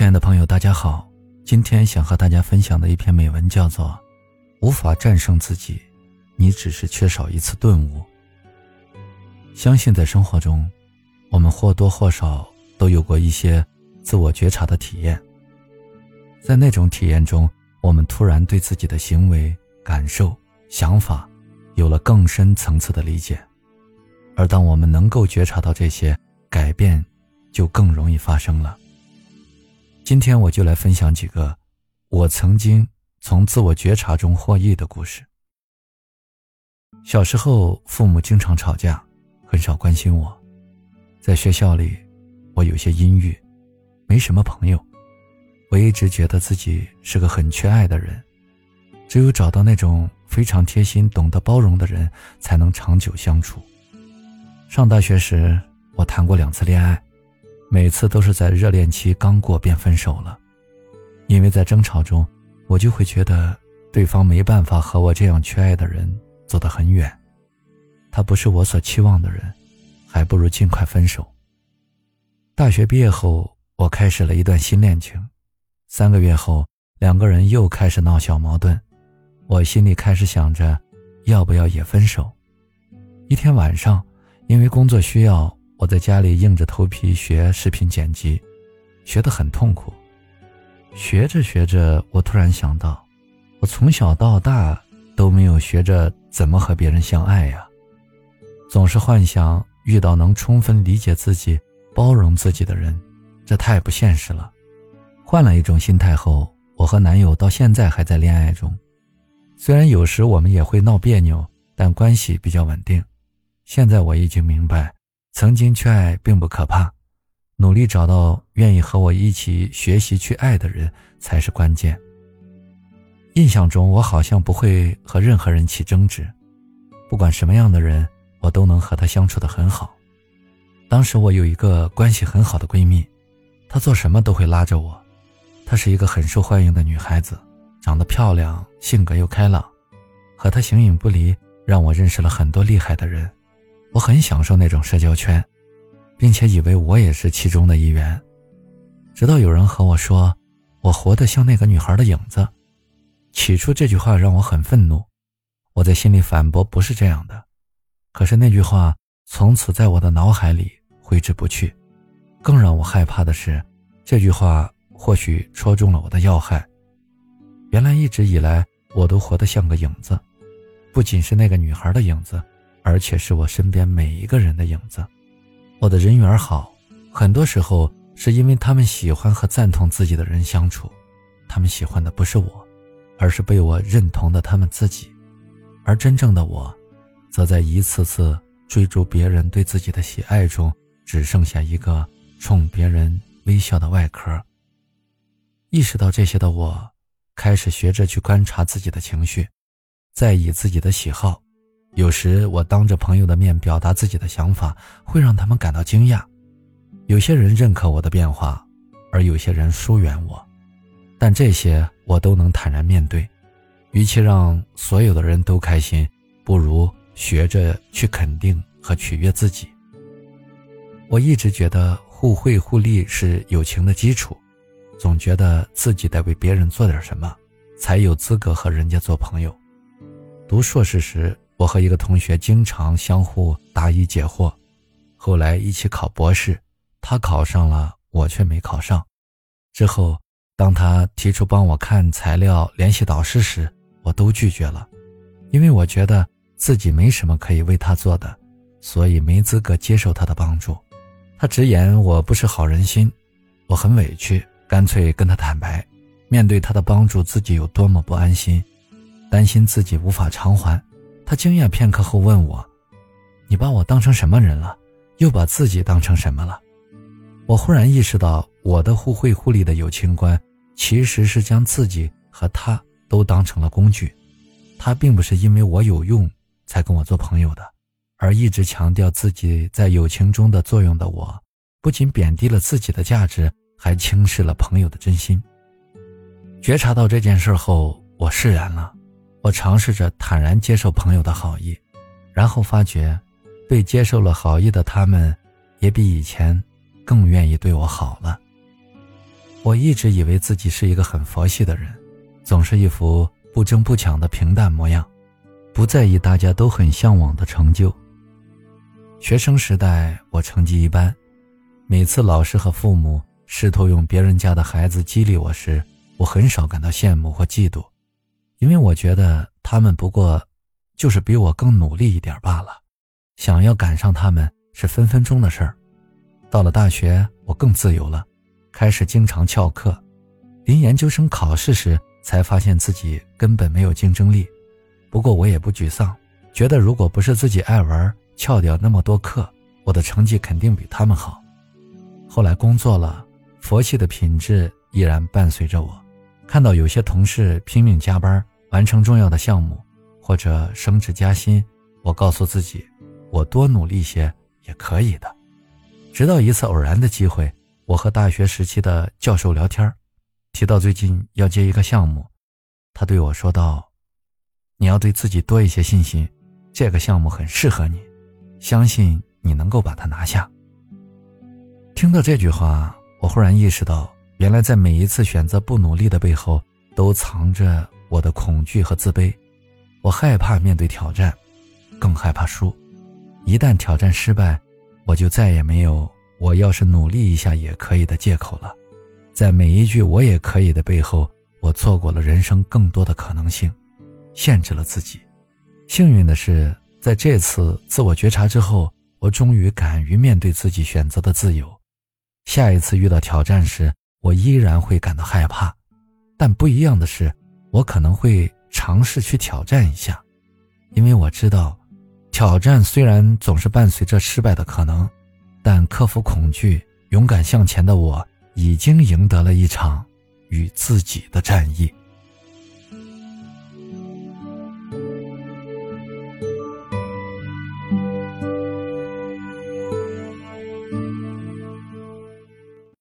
亲爱的朋友，大家好。今天想和大家分享的一篇美文叫做《无法战胜自己，你只是缺少一次顿悟》。相信在生活中，我们或多或少都有过一些自我觉察的体验。在那种体验中，我们突然对自己的行为、感受、想法有了更深层次的理解。而当我们能够觉察到这些，改变就更容易发生了。今天我就来分享几个我曾经从自我觉察中获益的故事。小时候，父母经常吵架，很少关心我。在学校里，我有些阴郁，没什么朋友。我一直觉得自己是个很缺爱的人，只有找到那种非常贴心、懂得包容的人，才能长久相处。上大学时，我谈过两次恋爱。每次都是在热恋期刚过便分手了，因为在争吵中，我就会觉得对方没办法和我这样缺爱的人走得很远，他不是我所期望的人，还不如尽快分手。大学毕业后，我开始了一段新恋情，三个月后，两个人又开始闹小矛盾，我心里开始想着，要不要也分手。一天晚上，因为工作需要。我在家里硬着头皮学视频剪辑，学得很痛苦。学着学着，我突然想到，我从小到大都没有学着怎么和别人相爱呀。总是幻想遇到能充分理解自己、包容自己的人，这太不现实了。换了一种心态后，我和男友到现在还在恋爱中。虽然有时我们也会闹别扭，但关系比较稳定。现在我已经明白。曾经去爱并不可怕，努力找到愿意和我一起学习去爱的人才是关键。印象中，我好像不会和任何人起争执，不管什么样的人，我都能和他相处得很好。当时我有一个关系很好的闺蜜，她做什么都会拉着我。她是一个很受欢迎的女孩子，长得漂亮，性格又开朗，和她形影不离，让我认识了很多厉害的人。我很享受那种社交圈，并且以为我也是其中的一员，直到有人和我说，我活得像那个女孩的影子。起初这句话让我很愤怒，我在心里反驳不是这样的。可是那句话从此在我的脑海里挥之不去。更让我害怕的是，这句话或许戳中了我的要害。原来一直以来我都活得像个影子，不仅是那个女孩的影子。而且是我身边每一个人的影子。我的人缘好，很多时候是因为他们喜欢和赞同自己的人相处。他们喜欢的不是我，而是被我认同的他们自己。而真正的我，则在一次次追逐别人对自己的喜爱中，只剩下一个冲别人微笑的外壳。意识到这些的我，开始学着去观察自己的情绪，在意自己的喜好。有时我当着朋友的面表达自己的想法，会让他们感到惊讶。有些人认可我的变化，而有些人疏远我，但这些我都能坦然面对。与其让所有的人都开心，不如学着去肯定和取悦自己。我一直觉得互惠互利是友情的基础，总觉得自己得为别人做点什么，才有资格和人家做朋友。读硕士时。我和一个同学经常相互答疑解惑，后来一起考博士，他考上了，我却没考上。之后，当他提出帮我看材料、联系导师时，我都拒绝了，因为我觉得自己没什么可以为他做的，所以没资格接受他的帮助。他直言我不是好人心，我很委屈，干脆跟他坦白，面对他的帮助，自己有多么不安心，担心自己无法偿还。他惊讶片刻后问我：“你把我当成什么人了？又把自己当成什么了？”我忽然意识到，我的互惠互利的友情观，其实是将自己和他都当成了工具。他并不是因为我有用才跟我做朋友的，而一直强调自己在友情中的作用的我，不仅贬低了自己的价值，还轻视了朋友的真心。觉察到这件事后，我释然了。我尝试着坦然接受朋友的好意，然后发觉，被接受了好意的他们，也比以前更愿意对我好了。我一直以为自己是一个很佛系的人，总是一副不争不抢的平淡模样，不在意大家都很向往的成就。学生时代我成绩一般，每次老师和父母试图用别人家的孩子激励我时，我很少感到羡慕或嫉妒，因为我觉得他们不过就是比我更努力一点罢了，想要赶上他们是分分钟的事儿。到了大学，我更自由了。开始经常翘课，临研究生考试时才发现自己根本没有竞争力。不过我也不沮丧，觉得如果不是自己爱玩，翘掉那么多课，我的成绩肯定比他们好。后来工作了，佛系的品质依然伴随着我。看到有些同事拼命加班完成重要的项目，或者升职加薪，我告诉自己，我多努力些也可以的。直到一次偶然的机会。我和大学时期的教授聊天，提到最近要接一个项目，他对我说道：“你要对自己多一些信心，这个项目很适合你，相信你能够把它拿下。”听到这句话，我忽然意识到，原来在每一次选择不努力的背后，都藏着我的恐惧和自卑。我害怕面对挑战，更害怕输。一旦挑战失败，我就再也没有。我要是努力一下也可以的借口了，在每一句“我也可以”的背后，我错过了人生更多的可能性，限制了自己。幸运的是，在这次自我觉察之后，我终于敢于面对自己选择的自由。下一次遇到挑战时，我依然会感到害怕，但不一样的是，我可能会尝试去挑战一下，因为我知道，挑战虽然总是伴随着失败的可能。但克服恐惧、勇敢向前的我，已经赢得了一场与自己的战役。